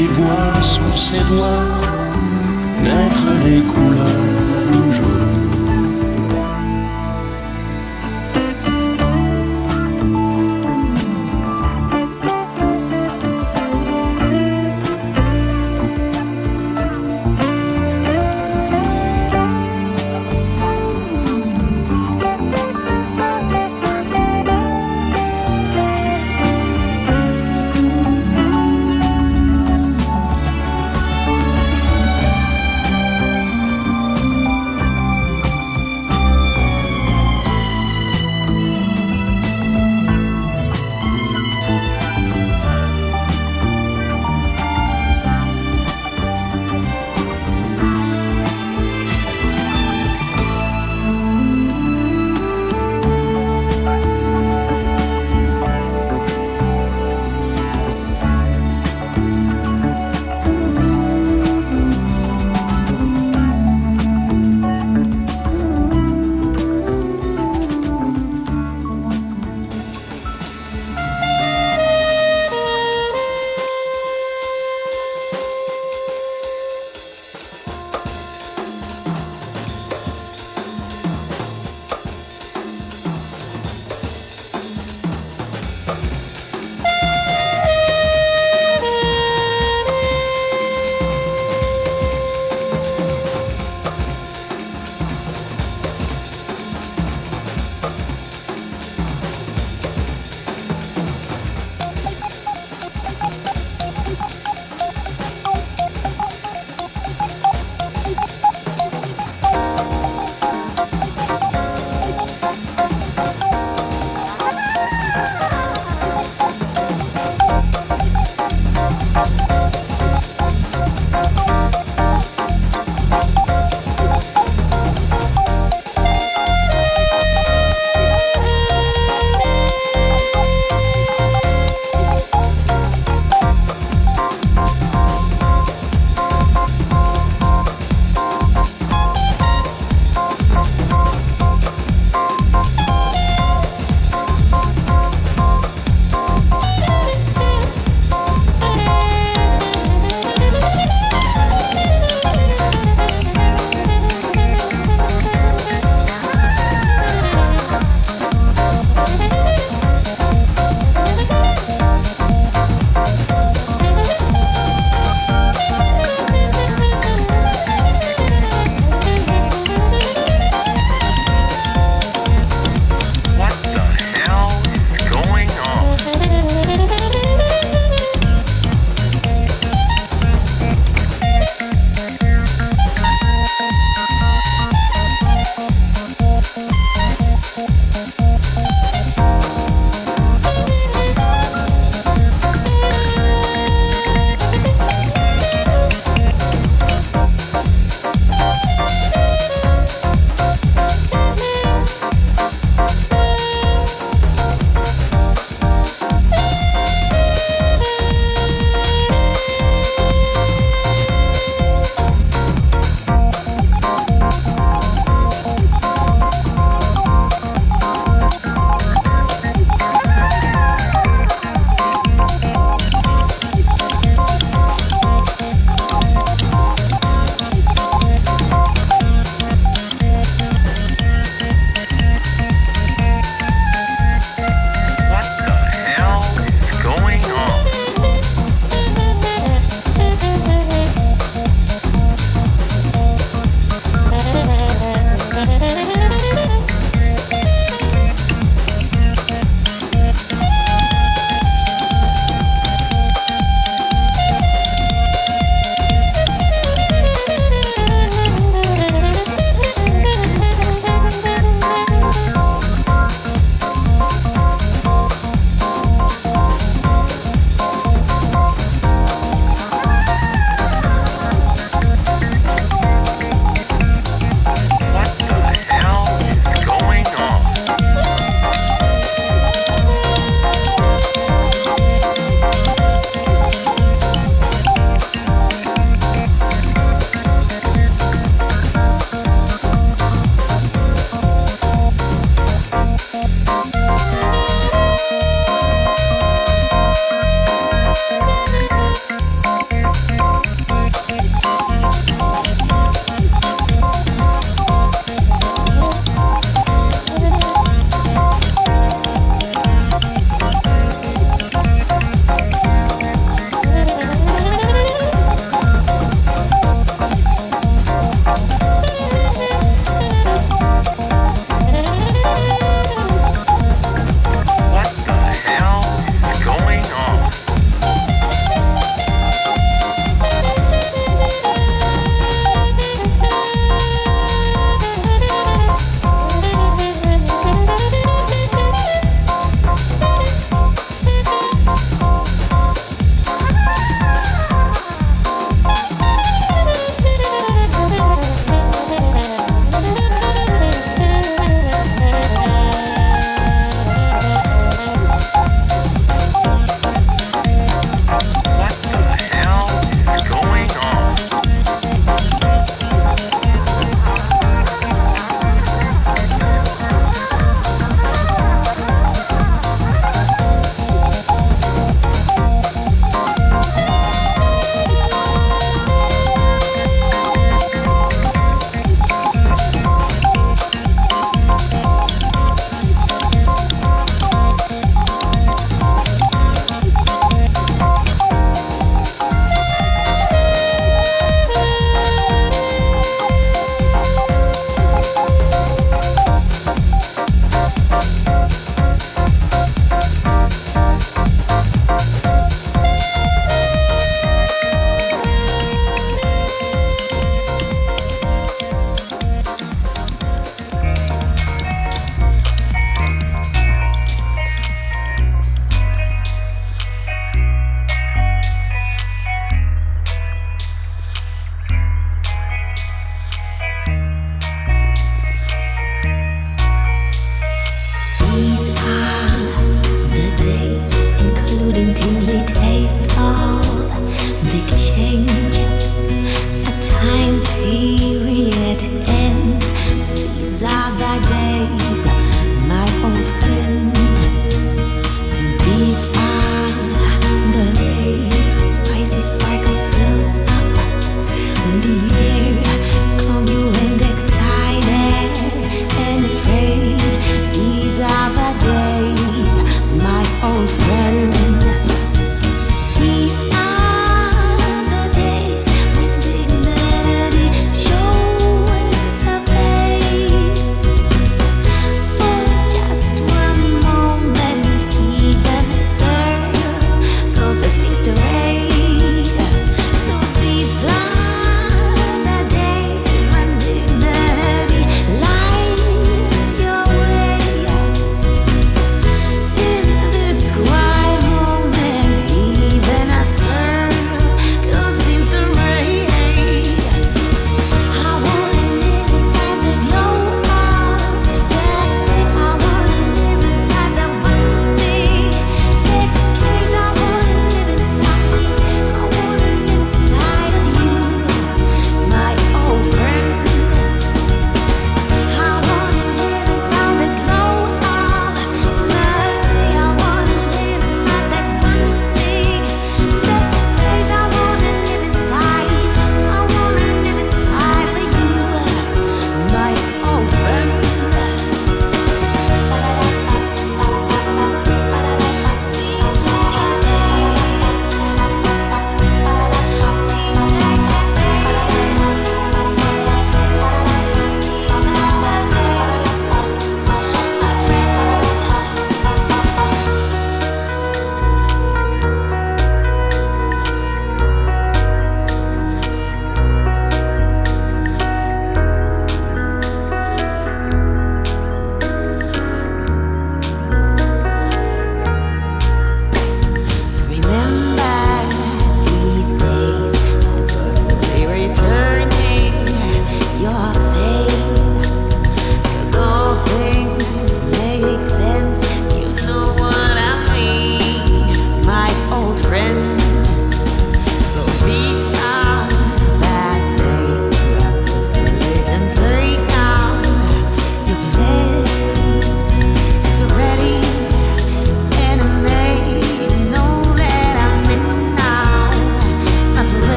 qui voit sous ses doigts naître les couleurs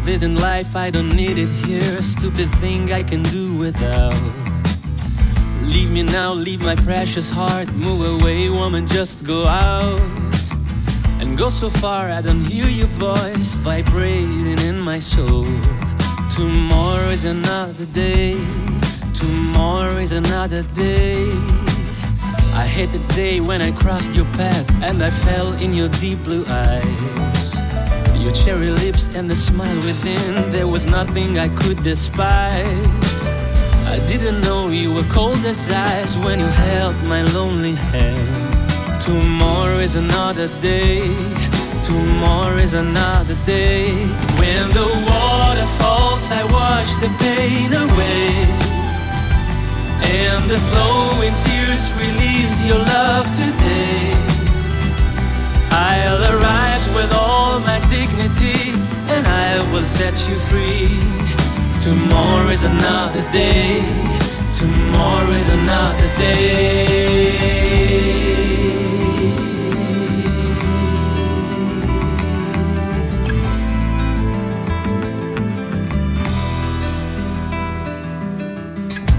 Love isn't life, I don't need it here. A stupid thing I can do without. Leave me now, leave my precious heart. Move away, woman, just go out. And go so far, I don't hear your voice vibrating in my soul. Tomorrow is another day. Tomorrow is another day. I hate the day when I crossed your path and I fell in your deep blue eyes. Your cherry lips and the smile within, there was nothing I could despise. I didn't know you were cold as ice when you held my lonely hand. Tomorrow is another day. Tomorrow is another day. When the water falls, I wash the pain away. And the flowing tears release your love today. I'll arise with all my dignity and I will set you free. Tomorrow is another day. Tomorrow is another day.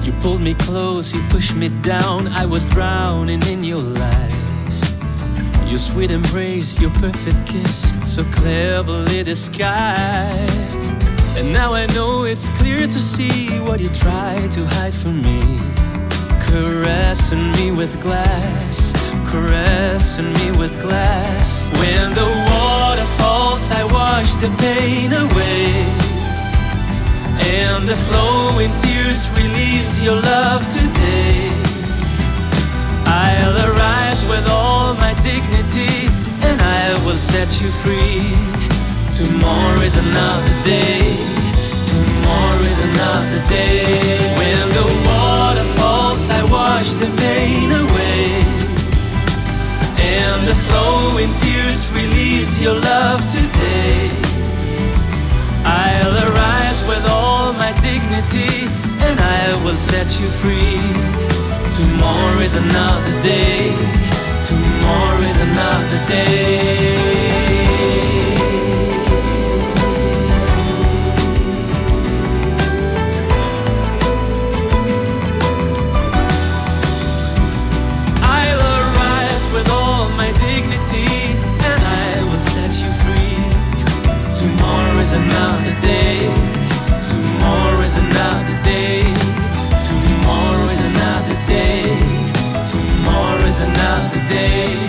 You pulled me close, you pushed me down. I was drowning in your lies. Your sweet embrace, your perfect kiss, so cleverly disguised. And now I know it's clear to see what you try to hide from me. Caressing me with glass, caressing me with glass. When the water falls, I wash the pain away. And the flowing tears release your love today. I'll arise with all my dignity and I will set you free. Tomorrow is another day. Tomorrow is another day. When the water falls, I wash the pain away. And the flowing tears release your love today. I'll arise with all my dignity and I will set you free. Tomorrow is another day. Tomorrow is another day. I'll arise with all my dignity and I will set you free. Tomorrow is another day. Another day.